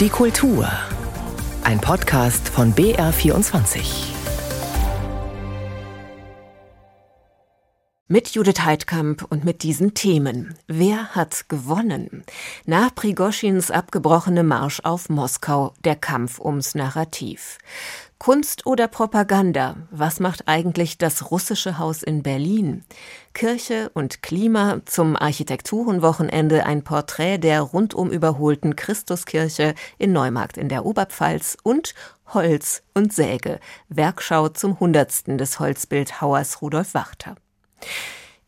Die Kultur. Ein Podcast von BR24. Mit Judith Heidkamp und mit diesen Themen. Wer hat gewonnen? Nach Prigoschins abgebrochene Marsch auf Moskau, der Kampf ums Narrativ. Kunst oder Propaganda? Was macht eigentlich das russische Haus in Berlin? Kirche und Klima zum Architekturenwochenende ein Porträt der rundum überholten Christuskirche in Neumarkt in der Oberpfalz und Holz und Säge, Werkschau zum Hundertsten des Holzbildhauers Rudolf Wachter.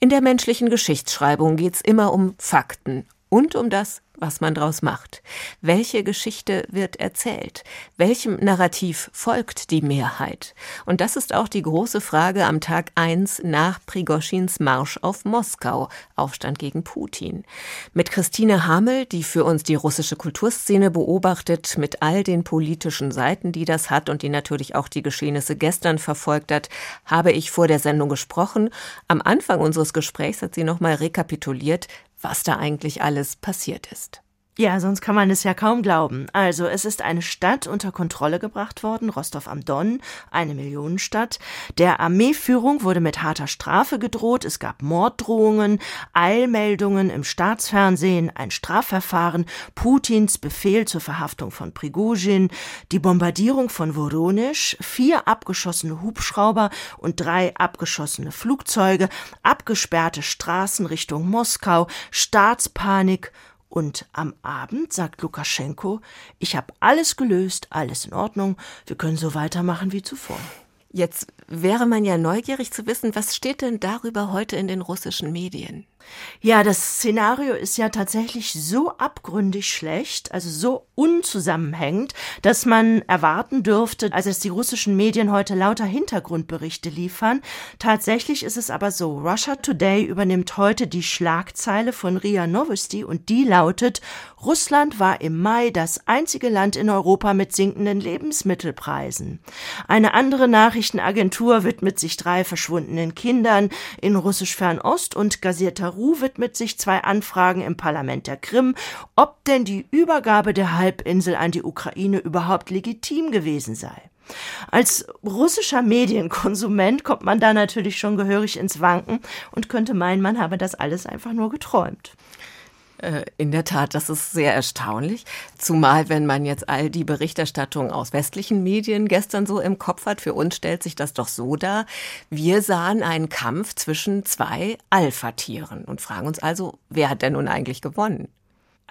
In der menschlichen Geschichtsschreibung geht's immer um Fakten und um das, was man draus macht. Welche Geschichte wird erzählt? Welchem Narrativ folgt die Mehrheit? Und das ist auch die große Frage am Tag 1 nach Prigoschins Marsch auf Moskau, Aufstand gegen Putin. Mit Christine Hamel, die für uns die russische Kulturszene beobachtet, mit all den politischen Seiten, die das hat und die natürlich auch die Geschehnisse gestern verfolgt hat, habe ich vor der Sendung gesprochen. Am Anfang unseres Gesprächs hat sie nochmal rekapituliert, was da eigentlich alles passiert ist. Ja, sonst kann man es ja kaum glauben. Also, es ist eine Stadt unter Kontrolle gebracht worden, Rostov am Don, eine Millionenstadt. Der Armeeführung wurde mit harter Strafe gedroht, es gab Morddrohungen, Eilmeldungen im Staatsfernsehen, ein Strafverfahren, Putins Befehl zur Verhaftung von Prigozhin, die Bombardierung von Voronisch, vier abgeschossene Hubschrauber und drei abgeschossene Flugzeuge, abgesperrte Straßen Richtung Moskau, Staatspanik und am Abend sagt Lukaschenko, ich habe alles gelöst, alles in Ordnung, wir können so weitermachen wie zuvor. Jetzt wäre man ja neugierig zu wissen, was steht denn darüber heute in den russischen Medien? Ja, das Szenario ist ja tatsächlich so abgründig schlecht, also so unzusammenhängend, dass man erwarten dürfte, als es die russischen Medien heute lauter Hintergrundberichte liefern. Tatsächlich ist es aber so, Russia Today übernimmt heute die Schlagzeile von RIA Novosti und die lautet, Russland war im Mai das einzige Land in Europa mit sinkenden Lebensmittelpreisen. Eine andere Nachrichtenagentur widmet sich drei verschwundenen Kindern in russisch Fernost und Gazeta Peru widmet sich zwei Anfragen im Parlament der Krim, ob denn die Übergabe der Halbinsel an die Ukraine überhaupt legitim gewesen sei. Als russischer Medienkonsument kommt man da natürlich schon gehörig ins Wanken und könnte meinen, man habe das alles einfach nur geträumt. Äh, in der Tat, das ist sehr erstaunlich. Zumal, wenn man jetzt all die Berichterstattung aus westlichen Medien gestern so im Kopf hat, für uns stellt sich das doch so dar. Wir sahen einen Kampf zwischen zwei Alpha-Tieren und fragen uns also, wer hat denn nun eigentlich gewonnen?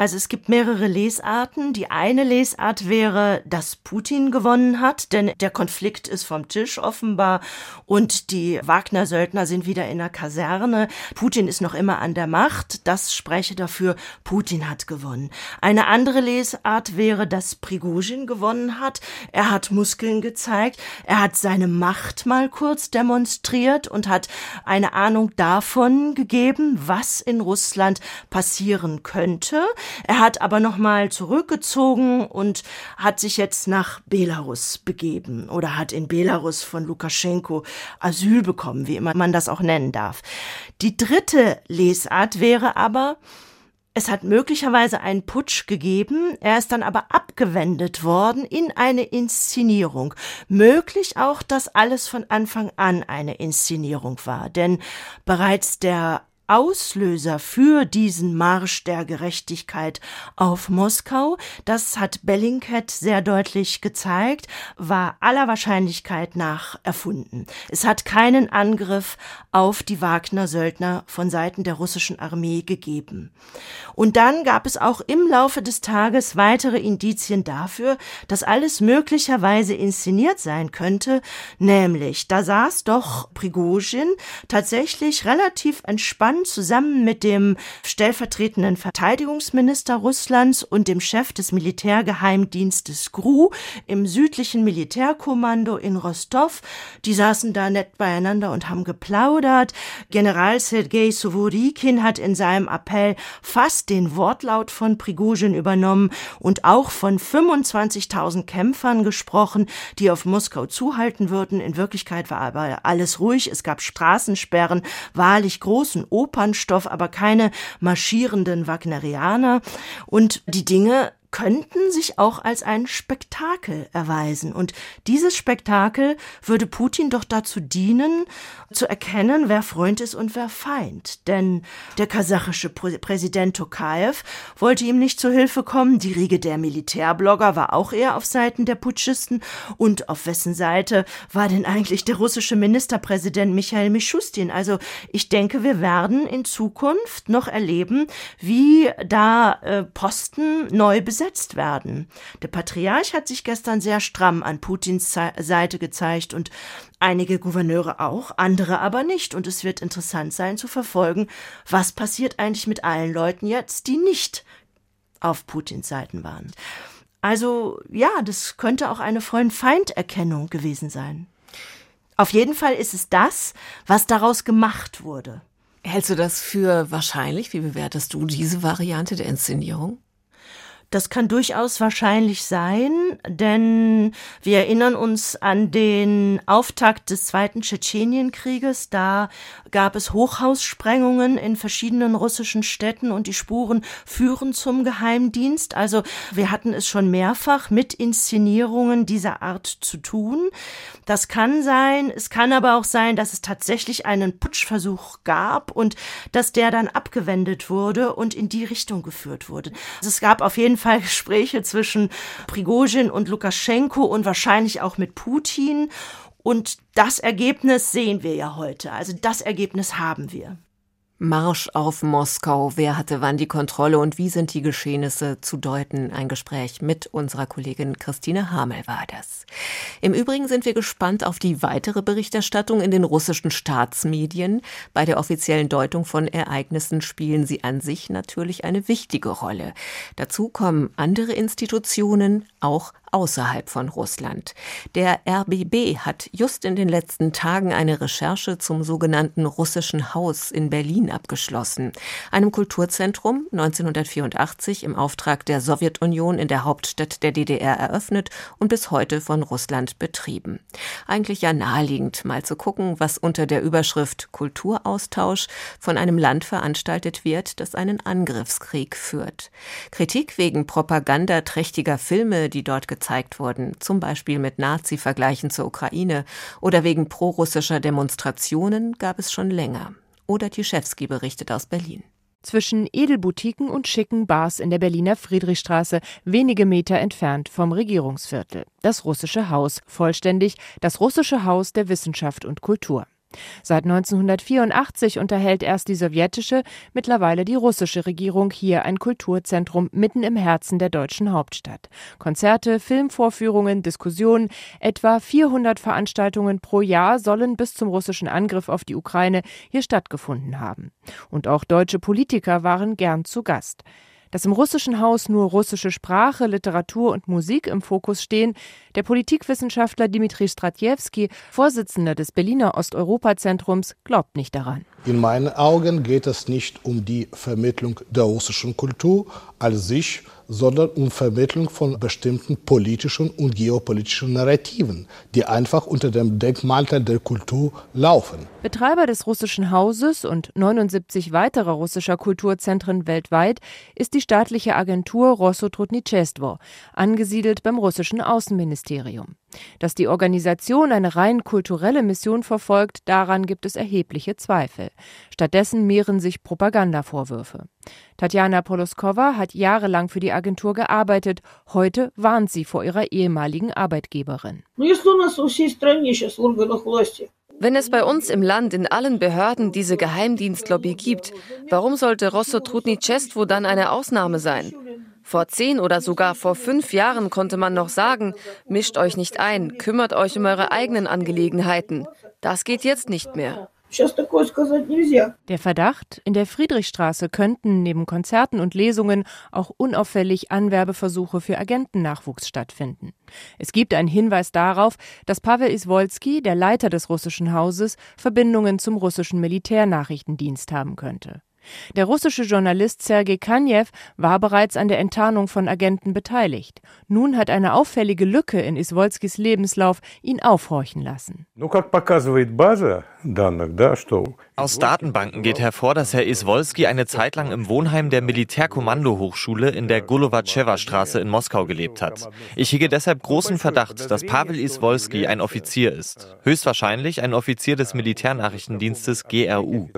Also es gibt mehrere Lesarten. Die eine Lesart wäre, dass Putin gewonnen hat, denn der Konflikt ist vom Tisch offenbar und die Wagner-Söldner sind wieder in der Kaserne. Putin ist noch immer an der Macht. Das spreche dafür, Putin hat gewonnen. Eine andere Lesart wäre, dass Prigozhin gewonnen hat. Er hat Muskeln gezeigt. Er hat seine Macht mal kurz demonstriert und hat eine Ahnung davon gegeben, was in Russland passieren könnte. Er hat aber nochmal zurückgezogen und hat sich jetzt nach Belarus begeben oder hat in Belarus von Lukaschenko Asyl bekommen, wie immer man das auch nennen darf. Die dritte Lesart wäre aber, es hat möglicherweise einen Putsch gegeben, er ist dann aber abgewendet worden in eine Inszenierung. Möglich auch, dass alles von Anfang an eine Inszenierung war, denn bereits der Auslöser für diesen Marsch der Gerechtigkeit auf Moskau, das hat Bellingcat sehr deutlich gezeigt, war aller Wahrscheinlichkeit nach erfunden. Es hat keinen Angriff auf die Wagner-Söldner von Seiten der russischen Armee gegeben. Und dann gab es auch im Laufe des Tages weitere Indizien dafür, dass alles möglicherweise inszeniert sein könnte, nämlich da saß doch Prigozhin tatsächlich relativ entspannt zusammen mit dem stellvertretenden Verteidigungsminister Russlands und dem Chef des Militärgeheimdienstes GRU im südlichen Militärkommando in Rostov. Die saßen da nett beieinander und haben geplaudert. General Sergei Suvorikin hat in seinem Appell fast den Wortlaut von Prigozhin übernommen und auch von 25.000 Kämpfern gesprochen, die auf Moskau zuhalten würden. In Wirklichkeit war aber alles ruhig. Es gab Straßensperren, wahrlich großen Opernstoff, aber keine marschierenden Wagnerianer. Und die Dinge könnten sich auch als ein Spektakel erweisen. Und dieses Spektakel würde Putin doch dazu dienen, zu erkennen, wer Freund ist und wer Feind. Denn der kasachische Präsident Tokayev wollte ihm nicht zu Hilfe kommen. Die Riege der Militärblogger war auch eher auf Seiten der Putschisten. Und auf wessen Seite war denn eigentlich der russische Ministerpräsident Michael Mischustin? Also ich denke, wir werden in Zukunft noch erleben, wie da äh, Posten neu besetzt werden. Der Patriarch hat sich gestern sehr stramm an Putins Seite gezeigt und einige Gouverneure auch, andere aber nicht. Und es wird interessant sein zu verfolgen, was passiert eigentlich mit allen Leuten jetzt, die nicht auf Putins Seiten waren. Also ja, das könnte auch eine Freund-Feind-Erkennung gewesen sein. Auf jeden Fall ist es das, was daraus gemacht wurde. Hältst du das für wahrscheinlich? Wie bewertest du diese Variante der Inszenierung? Das kann durchaus wahrscheinlich sein, denn wir erinnern uns an den Auftakt des Zweiten Tschetschenienkrieges. Da gab es Hochhaussprengungen in verschiedenen russischen Städten und die Spuren führen zum Geheimdienst. Also wir hatten es schon mehrfach mit Inszenierungen dieser Art zu tun. Das kann sein. Es kann aber auch sein, dass es tatsächlich einen Putschversuch gab und dass der dann abgewendet wurde und in die Richtung geführt wurde. Also es gab auf jeden Fall Gespräche zwischen Prigozhin und Lukaschenko und wahrscheinlich auch mit Putin. Und das Ergebnis sehen wir ja heute. Also das Ergebnis haben wir. Marsch auf Moskau. Wer hatte wann die Kontrolle und wie sind die Geschehnisse zu deuten? Ein Gespräch mit unserer Kollegin Christine Hamel war das. Im Übrigen sind wir gespannt auf die weitere Berichterstattung in den russischen Staatsmedien. Bei der offiziellen Deutung von Ereignissen spielen sie an sich natürlich eine wichtige Rolle. Dazu kommen andere Institutionen, auch außerhalb von Russland. Der RBB hat just in den letzten Tagen eine Recherche zum sogenannten Russischen Haus in Berlin abgeschlossen, einem Kulturzentrum 1984 im Auftrag der Sowjetunion in der Hauptstadt der DDR eröffnet und bis heute von Russland betrieben. Eigentlich ja naheliegend, mal zu gucken, was unter der Überschrift Kulturaustausch von einem Land veranstaltet wird, das einen Angriffskrieg führt. Kritik wegen propagandaträchtiger Filme, die dort wurden, zum Beispiel mit Nazi-Vergleichen zur Ukraine oder wegen prorussischer Demonstrationen, gab es schon länger. Oder Tischewski berichtet aus Berlin zwischen Edelboutiquen und schicken Bars in der Berliner Friedrichstraße, wenige Meter entfernt vom Regierungsviertel. Das russische Haus, vollständig das russische Haus der Wissenschaft und Kultur. Seit 1984 unterhält erst die sowjetische, mittlerweile die russische Regierung hier ein Kulturzentrum mitten im Herzen der deutschen Hauptstadt. Konzerte, Filmvorführungen, Diskussionen, etwa 400 Veranstaltungen pro Jahr sollen bis zum russischen Angriff auf die Ukraine hier stattgefunden haben. Und auch deutsche Politiker waren gern zu Gast. Dass im russischen Haus nur russische Sprache, Literatur und Musik im Fokus stehen, der Politikwissenschaftler Dimitri Stratjewski, Vorsitzender des Berliner Osteuropa-Zentrums, glaubt nicht daran. In meinen Augen geht es nicht um die Vermittlung der russischen Kultur als sich, sondern um Vermittlung von bestimmten politischen und geopolitischen Narrativen, die einfach unter dem Denkmantel der Kultur laufen. Betreiber des russischen Hauses und 79 weiterer russischer Kulturzentren weltweit ist die staatliche Agentur Rossotrudnichestvo, angesiedelt beim russischen Außenministerium. Dass die Organisation eine rein kulturelle Mission verfolgt, daran gibt es erhebliche Zweifel. Stattdessen mehren sich Propagandavorwürfe. Tatjana Poloskova hat jahrelang für die Agentur gearbeitet. Heute warnt sie vor ihrer ehemaligen Arbeitgeberin. Wenn es bei uns im Land in allen Behörden diese Geheimdienstlobby gibt, warum sollte Rosso Trudnicestvo dann eine Ausnahme sein? Vor zehn oder sogar vor fünf Jahren konnte man noch sagen, mischt euch nicht ein, kümmert euch um eure eigenen Angelegenheiten. Das geht jetzt nicht mehr. Der Verdacht, in der Friedrichstraße könnten neben Konzerten und Lesungen auch unauffällig Anwerbeversuche für Agentennachwuchs stattfinden. Es gibt einen Hinweis darauf, dass Pavel Iswolski, der Leiter des russischen Hauses, Verbindungen zum russischen Militärnachrichtendienst haben könnte. Der russische Journalist Sergei Kanjew war bereits an der Enttarnung von Agenten beteiligt. Nun hat eine auffällige Lücke in Iswolskis Lebenslauf ihn aufhorchen lassen. Aus Datenbanken geht hervor, dass Herr Iswolski eine Zeit lang im Wohnheim der Militärkommandohochschule in der Golowatsschewa-Straße in Moskau gelebt hat. Ich hege deshalb großen Verdacht, dass Pavel Iswolski ein Offizier ist. Höchstwahrscheinlich ein Offizier des Militärnachrichtendienstes GRU.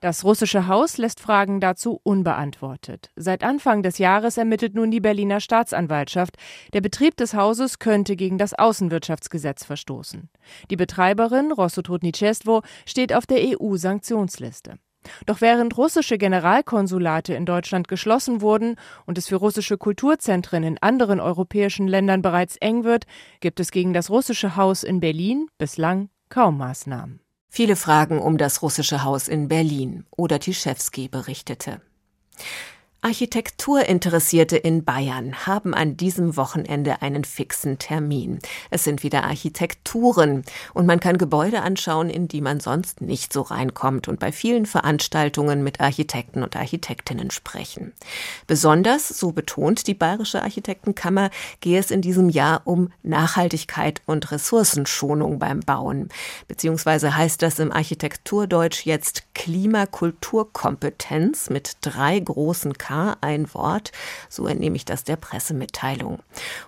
Das russische Haus lässt Fragen dazu unbeantwortet. Seit Anfang des Jahres ermittelt nun die Berliner Staatsanwaltschaft. Der Betrieb des Hauses könnte gegen das Außenwirtschaftsgesetz verstoßen. Die Betreiberin Rossotrudnicestvo steht auf der EU-Sanktionsliste. Doch während russische Generalkonsulate in Deutschland geschlossen wurden und es für russische Kulturzentren in anderen europäischen Ländern bereits eng wird, gibt es gegen das russische Haus in Berlin bislang kaum Maßnahmen. Viele Fragen um das russische Haus in Berlin. Oder Tischewski berichtete. Architekturinteressierte in Bayern haben an diesem Wochenende einen fixen Termin. Es sind wieder Architekturen und man kann Gebäude anschauen, in die man sonst nicht so reinkommt und bei vielen Veranstaltungen mit Architekten und Architektinnen sprechen. Besonders, so betont die Bayerische Architektenkammer, gehe es in diesem Jahr um Nachhaltigkeit und Ressourcenschonung beim Bauen. Beziehungsweise heißt das im Architekturdeutsch jetzt Klimakulturkompetenz mit drei großen Ein Wort, so entnehme ich das der Pressemitteilung.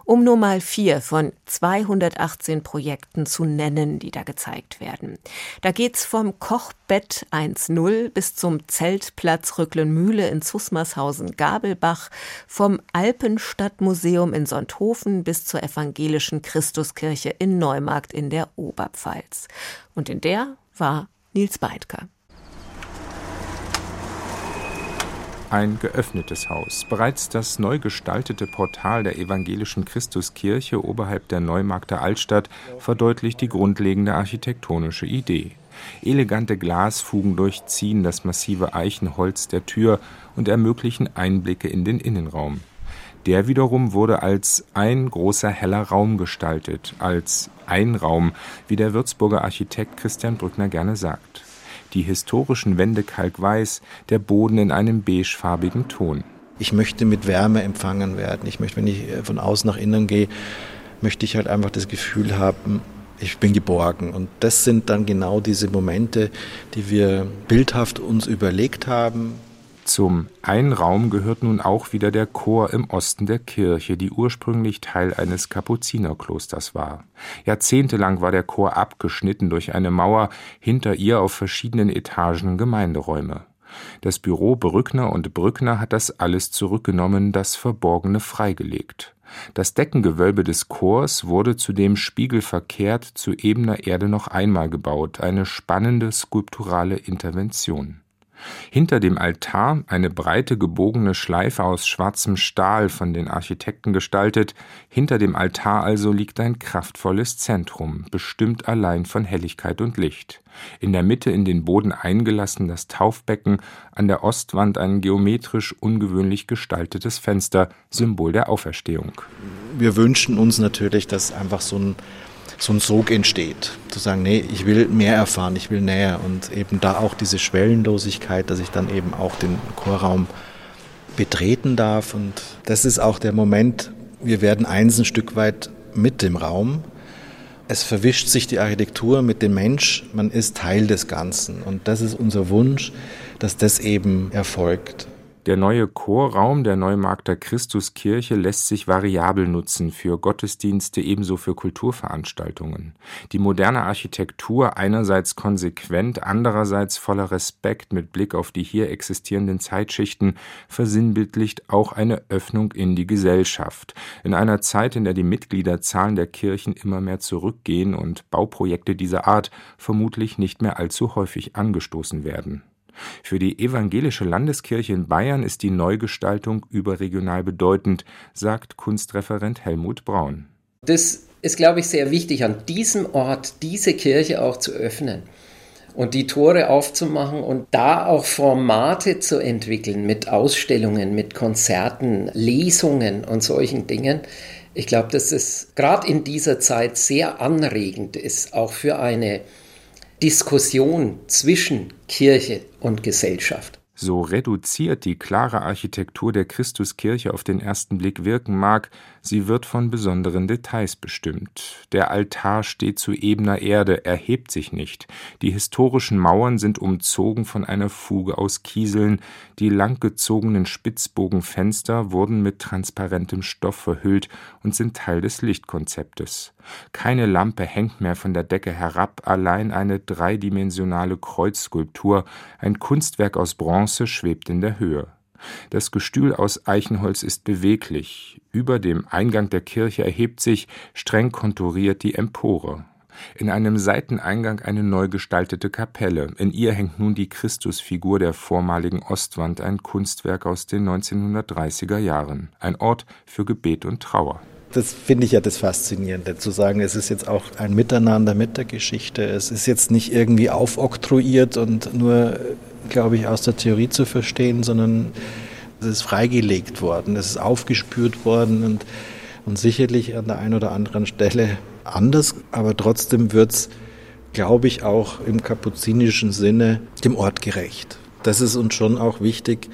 Um nur mal vier von 218 Projekten zu nennen, die da gezeigt werden. Da geht's vom Kochbett 1.0 bis zum Zeltplatz Rücklenmühle in Zusmarshausen-Gabelbach, vom Alpenstadtmuseum in Sonthofen bis zur evangelischen Christuskirche in Neumarkt in der Oberpfalz. Und in der war Nils Beidker. Ein geöffnetes Haus. Bereits das neu gestaltete Portal der evangelischen Christuskirche oberhalb der Neumarkter Altstadt verdeutlicht die grundlegende architektonische Idee. Elegante Glasfugen durchziehen das massive Eichenholz der Tür und ermöglichen Einblicke in den Innenraum. Der wiederum wurde als ein großer heller Raum gestaltet, als Einraum, wie der Würzburger Architekt Christian Brückner gerne sagt die historischen Wände kalkweiß, der Boden in einem beigefarbigen Ton. Ich möchte mit Wärme empfangen werden. Ich möchte, wenn ich äh, von außen nach innen gehe, möchte ich halt einfach das Gefühl haben, ich bin geborgen. Und das sind dann genau diese Momente, die wir bildhaft uns überlegt haben, zum Einraum gehört nun auch wieder der Chor im Osten der Kirche, die ursprünglich Teil eines Kapuzinerklosters war. Jahrzehntelang war der Chor abgeschnitten durch eine Mauer, hinter ihr auf verschiedenen Etagen Gemeinderäume. Das Büro Brückner und Brückner hat das alles zurückgenommen, das Verborgene freigelegt. Das Deckengewölbe des Chors wurde zudem spiegelverkehrt zu ebener Erde noch einmal gebaut, eine spannende skulpturale Intervention. Hinter dem Altar eine breite gebogene Schleife aus schwarzem Stahl von den Architekten gestaltet, hinter dem Altar also liegt ein kraftvolles Zentrum, bestimmt allein von Helligkeit und Licht. In der Mitte in den Boden eingelassen das Taufbecken, an der Ostwand ein geometrisch ungewöhnlich gestaltetes Fenster, Symbol der Auferstehung. Wir wünschen uns natürlich, dass einfach so ein so ein Sog entsteht. Zu sagen, nee, ich will mehr erfahren, ich will näher und eben da auch diese Schwellenlosigkeit, dass ich dann eben auch den Chorraum betreten darf und das ist auch der Moment, wir werden eins ein Stück weit mit dem Raum. Es verwischt sich die Architektur mit dem Mensch, man ist Teil des Ganzen und das ist unser Wunsch, dass das eben erfolgt. Der neue Chorraum der Neumarkter Christuskirche lässt sich variabel nutzen für Gottesdienste ebenso für Kulturveranstaltungen. Die moderne Architektur einerseits konsequent, andererseits voller Respekt mit Blick auf die hier existierenden Zeitschichten versinnbildlicht auch eine Öffnung in die Gesellschaft. In einer Zeit, in der die Mitgliederzahlen der Kirchen immer mehr zurückgehen und Bauprojekte dieser Art vermutlich nicht mehr allzu häufig angestoßen werden. Für die evangelische Landeskirche in Bayern ist die Neugestaltung überregional bedeutend, sagt Kunstreferent Helmut Braun. Das ist, glaube ich, sehr wichtig, an diesem Ort diese Kirche auch zu öffnen und die Tore aufzumachen und da auch Formate zu entwickeln mit Ausstellungen, mit Konzerten, Lesungen und solchen Dingen. Ich glaube, dass es gerade in dieser Zeit sehr anregend ist, auch für eine Diskussion zwischen Kirche und Gesellschaft. So reduziert die klare Architektur der Christuskirche auf den ersten Blick wirken mag, sie wird von besonderen Details bestimmt. Der Altar steht zu ebener Erde, erhebt sich nicht. Die historischen Mauern sind umzogen von einer Fuge aus Kieseln. Die langgezogenen Spitzbogenfenster wurden mit transparentem Stoff verhüllt und sind Teil des Lichtkonzeptes. Keine Lampe hängt mehr von der Decke herab, allein eine dreidimensionale Kreuzskulptur, ein Kunstwerk aus Bronze, schwebt in der Höhe. Das Gestühl aus Eichenholz ist beweglich. Über dem Eingang der Kirche erhebt sich, streng konturiert, die Empore. In einem Seiteneingang eine neu gestaltete Kapelle. In ihr hängt nun die Christusfigur der vormaligen Ostwand, ein Kunstwerk aus den 1930er Jahren. Ein Ort für Gebet und Trauer. Das finde ich ja das Faszinierende, zu sagen, es ist jetzt auch ein Miteinander mit der Geschichte. Es ist jetzt nicht irgendwie aufoktroyiert und nur, glaube ich, aus der Theorie zu verstehen, sondern es ist freigelegt worden, es ist aufgespürt worden und, und sicherlich an der einen oder anderen Stelle anders, aber trotzdem wird es, glaube ich, auch im kapuzinischen Sinne dem Ort gerecht. Das ist uns schon auch wichtig,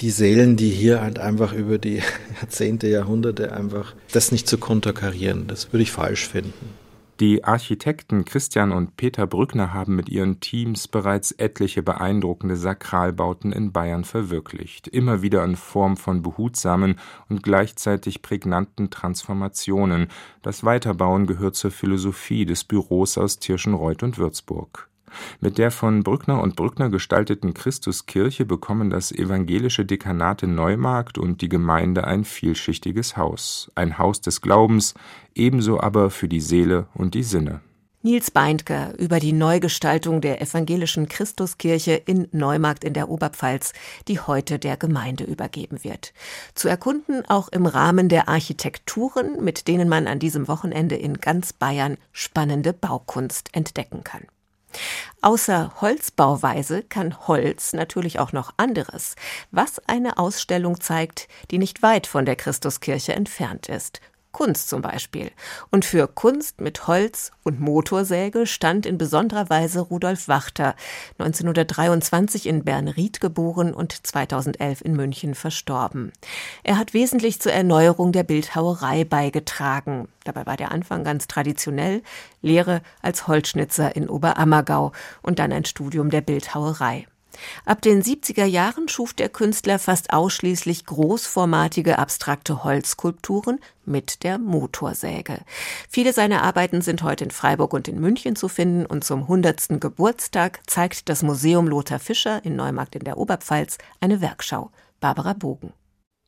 die Seelen, die hier halt einfach über die Jahrzehnte, Jahrhunderte einfach das nicht zu konterkarieren. Das würde ich falsch finden. Die Architekten Christian und Peter Brückner haben mit ihren Teams bereits etliche beeindruckende Sakralbauten in Bayern verwirklicht, immer wieder in Form von behutsamen und gleichzeitig prägnanten Transformationen. Das Weiterbauen gehört zur Philosophie des Büros aus Tirschenreuth und Würzburg. Mit der von Brückner und Brückner gestalteten Christuskirche bekommen das evangelische Dekanat in Neumarkt und die Gemeinde ein vielschichtiges Haus, ein Haus des Glaubens, ebenso aber für die Seele und die Sinne. Nils Beindker über die Neugestaltung der evangelischen Christuskirche in Neumarkt in der Oberpfalz, die heute der Gemeinde übergeben wird. Zu erkunden auch im Rahmen der Architekturen, mit denen man an diesem Wochenende in ganz Bayern spannende Baukunst entdecken kann. Außer Holzbauweise kann Holz natürlich auch noch anderes, was eine Ausstellung zeigt, die nicht weit von der Christuskirche entfernt ist. Kunst zum Beispiel. Und für Kunst mit Holz und Motorsäge stand in besonderer Weise Rudolf Wachter, 1923 in Bernried geboren und 2011 in München verstorben. Er hat wesentlich zur Erneuerung der Bildhauerei beigetragen. Dabei war der Anfang ganz traditionell, Lehre als Holzschnitzer in Oberammergau und dann ein Studium der Bildhauerei. Ab den 70er Jahren schuf der Künstler fast ausschließlich großformatige abstrakte Holzskulpturen mit der Motorsäge. Viele seiner Arbeiten sind heute in Freiburg und in München zu finden und zum 100. Geburtstag zeigt das Museum Lothar Fischer in Neumarkt in der Oberpfalz eine Werkschau. Barbara Bogen.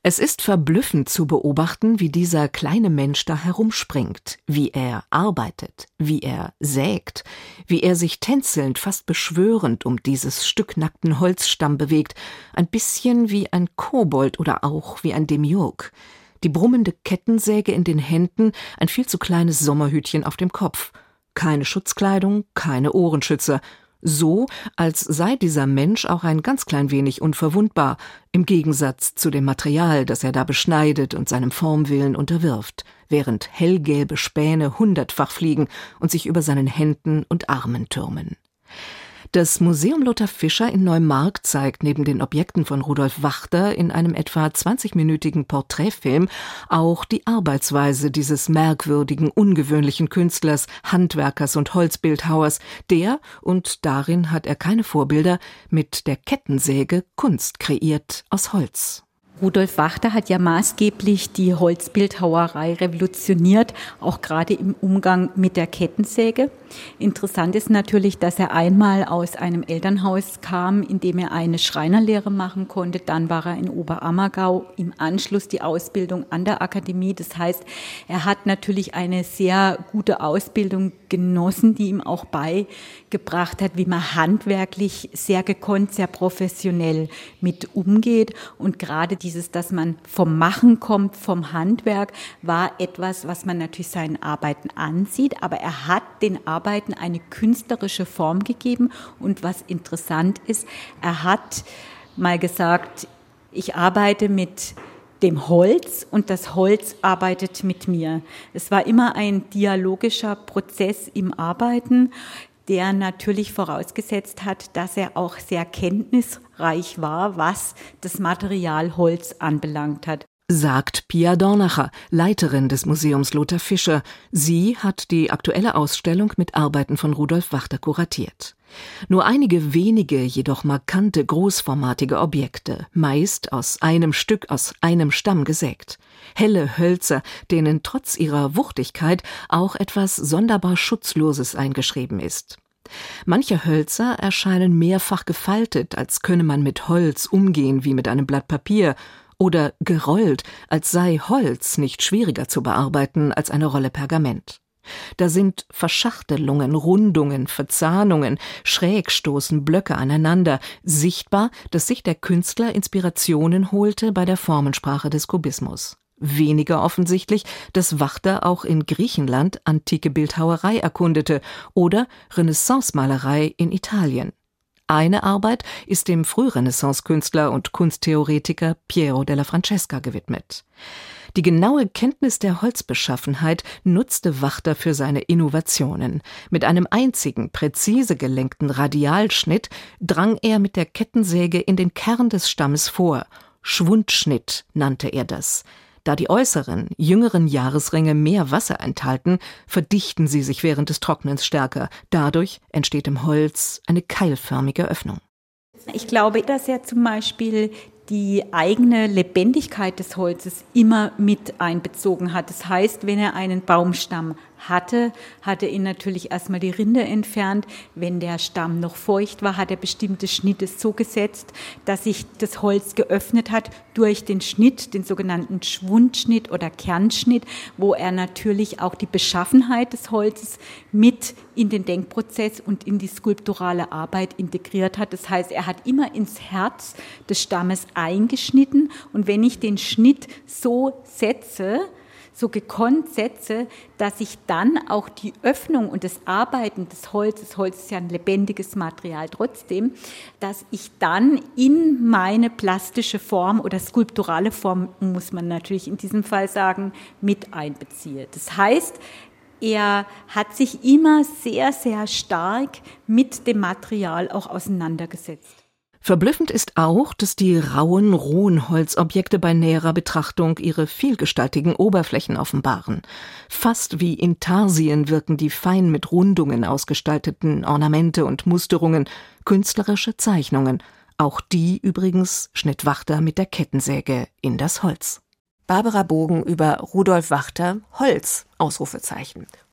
Es ist verblüffend zu beobachten, wie dieser kleine Mensch da herumspringt, wie er arbeitet, wie er sägt, wie er sich tänzelnd, fast beschwörend um dieses Stück nackten Holzstamm bewegt, ein bisschen wie ein Kobold oder auch wie ein Demiurg. Die brummende Kettensäge in den Händen, ein viel zu kleines Sommerhütchen auf dem Kopf. Keine Schutzkleidung, keine Ohrenschützer, so, als sei dieser Mensch auch ein ganz klein wenig unverwundbar, im Gegensatz zu dem Material, das er da beschneidet und seinem Formwillen unterwirft, während hellgelbe Späne hundertfach fliegen und sich über seinen Händen und Armen türmen. Das Museum Lothar Fischer in Neumarkt zeigt neben den Objekten von Rudolf Wachter in einem etwa 20-minütigen Porträtfilm auch die Arbeitsweise dieses merkwürdigen, ungewöhnlichen Künstlers, Handwerkers und Holzbildhauers, der, und darin hat er keine Vorbilder, mit der Kettensäge Kunst kreiert aus Holz. Rudolf Wachter hat ja maßgeblich die Holzbildhauerei revolutioniert, auch gerade im Umgang mit der Kettensäge. Interessant ist natürlich, dass er einmal aus einem Elternhaus kam, in dem er eine Schreinerlehre machen konnte. Dann war er in Oberammergau, im Anschluss die Ausbildung an der Akademie. Das heißt, er hat natürlich eine sehr gute Ausbildung genossen, die ihm auch beigebracht hat, wie man handwerklich sehr gekonnt, sehr professionell mit umgeht. Und gerade dieses, dass man vom Machen kommt, vom Handwerk, war etwas, was man natürlich seinen Arbeiten ansieht. Aber er hat den Arbeiten Arbeiten eine künstlerische Form gegeben. Und was interessant ist, er hat mal gesagt, ich arbeite mit dem Holz und das Holz arbeitet mit mir. Es war immer ein dialogischer Prozess im Arbeiten. der natürlich vorausgesetzt hat, dass er auch sehr kenntnisreich war, was das Material Holz anbelangt hat sagt Pia Dornacher, Leiterin des Museums Lothar Fischer. Sie hat die aktuelle Ausstellung mit Arbeiten von Rudolf Wachter kuratiert. Nur einige wenige, jedoch markante, großformatige Objekte, meist aus einem Stück, aus einem Stamm gesägt. Helle Hölzer, denen trotz ihrer Wuchtigkeit auch etwas sonderbar Schutzloses eingeschrieben ist. Manche Hölzer erscheinen mehrfach gefaltet, als könne man mit Holz umgehen wie mit einem Blatt Papier, oder gerollt, als sei Holz nicht schwieriger zu bearbeiten als eine Rolle Pergament. Da sind Verschachtelungen, Rundungen, Verzahnungen, Schrägstoßen, Blöcke aneinander, sichtbar, dass sich der Künstler Inspirationen holte bei der Formensprache des Kubismus. Weniger offensichtlich, dass Wachter auch in Griechenland antike Bildhauerei erkundete oder Renaissance-Malerei in Italien. Eine Arbeit ist dem Frührenaissance-Künstler und Kunsttheoretiker Piero della Francesca gewidmet. Die genaue Kenntnis der Holzbeschaffenheit nutzte Wachter für seine Innovationen. Mit einem einzigen, präzise gelenkten Radialschnitt drang er mit der Kettensäge in den Kern des Stammes vor. Schwundschnitt nannte er das. Da die äußeren, jüngeren Jahresringe mehr Wasser enthalten, verdichten sie sich während des Trocknens stärker. Dadurch entsteht im Holz eine keilförmige Öffnung. Ich glaube, dass er zum Beispiel die eigene Lebendigkeit des Holzes immer mit einbezogen hat. Das heißt, wenn er einen Baumstamm hatte, hat er ihn natürlich erstmal die Rinde entfernt. Wenn der Stamm noch feucht war, hat er bestimmte Schnitte so gesetzt, dass sich das Holz geöffnet hat durch den Schnitt, den sogenannten Schwundschnitt oder Kernschnitt, wo er natürlich auch die Beschaffenheit des Holzes mit in den Denkprozess und in die skulpturale Arbeit integriert hat. Das heißt, er hat immer ins Herz des Stammes eingeschnitten und wenn ich den Schnitt so setze, so gekonnt setze, dass ich dann auch die Öffnung und das Arbeiten des Holzes, Holz ist ja ein lebendiges Material trotzdem, dass ich dann in meine plastische Form oder skulpturale Form, muss man natürlich in diesem Fall sagen, mit einbeziehe. Das heißt, er hat sich immer sehr, sehr stark mit dem Material auch auseinandergesetzt. Verblüffend ist auch, dass die rauen, rohen Holzobjekte bei näherer Betrachtung ihre vielgestaltigen Oberflächen offenbaren. Fast wie Intarsien wirken die fein mit Rundungen ausgestalteten Ornamente und Musterungen künstlerische Zeichnungen. Auch die übrigens schnitt Wachter mit der Kettensäge in das Holz. Barbara Bogen über Rudolf Wachter Holz Ausrufezeichen